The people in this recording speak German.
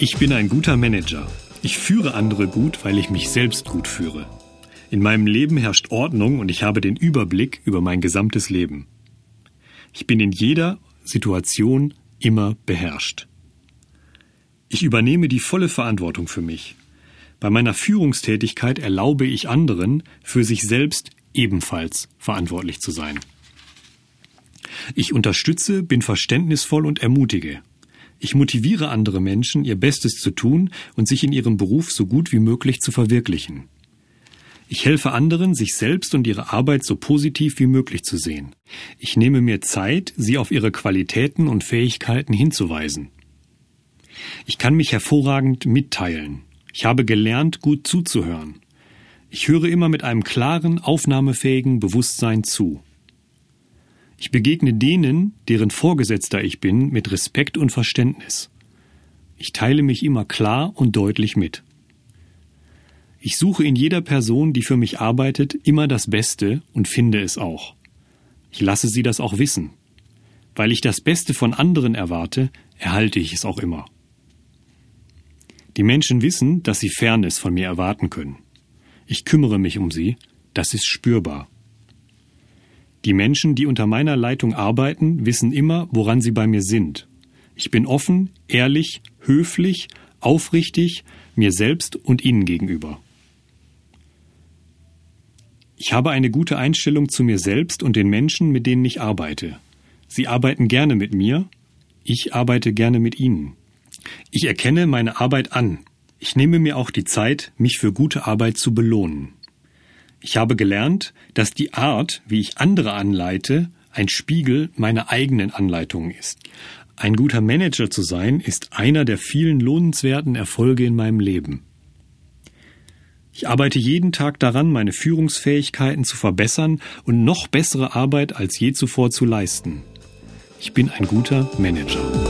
Ich bin ein guter Manager. Ich führe andere gut, weil ich mich selbst gut führe. In meinem Leben herrscht Ordnung und ich habe den Überblick über mein gesamtes Leben. Ich bin in jeder Situation immer beherrscht. Ich übernehme die volle Verantwortung für mich. Bei meiner Führungstätigkeit erlaube ich anderen, für sich selbst ebenfalls verantwortlich zu sein. Ich unterstütze, bin verständnisvoll und ermutige. Ich motiviere andere Menschen, ihr Bestes zu tun und sich in ihrem Beruf so gut wie möglich zu verwirklichen. Ich helfe anderen, sich selbst und ihre Arbeit so positiv wie möglich zu sehen. Ich nehme mir Zeit, sie auf ihre Qualitäten und Fähigkeiten hinzuweisen. Ich kann mich hervorragend mitteilen. Ich habe gelernt, gut zuzuhören. Ich höre immer mit einem klaren, aufnahmefähigen Bewusstsein zu. Ich begegne denen, deren Vorgesetzter ich bin, mit Respekt und Verständnis. Ich teile mich immer klar und deutlich mit. Ich suche in jeder Person, die für mich arbeitet, immer das Beste und finde es auch. Ich lasse sie das auch wissen. Weil ich das Beste von anderen erwarte, erhalte ich es auch immer. Die Menschen wissen, dass sie Fairness von mir erwarten können. Ich kümmere mich um sie, das ist spürbar. Die Menschen, die unter meiner Leitung arbeiten, wissen immer, woran sie bei mir sind. Ich bin offen, ehrlich, höflich, aufrichtig, mir selbst und ihnen gegenüber. Ich habe eine gute Einstellung zu mir selbst und den Menschen, mit denen ich arbeite. Sie arbeiten gerne mit mir, ich arbeite gerne mit ihnen. Ich erkenne meine Arbeit an. Ich nehme mir auch die Zeit, mich für gute Arbeit zu belohnen. Ich habe gelernt, dass die Art, wie ich andere anleite, ein Spiegel meiner eigenen Anleitungen ist. Ein guter Manager zu sein, ist einer der vielen lohnenswerten Erfolge in meinem Leben. Ich arbeite jeden Tag daran, meine Führungsfähigkeiten zu verbessern und noch bessere Arbeit als je zuvor zu leisten. Ich bin ein guter Manager.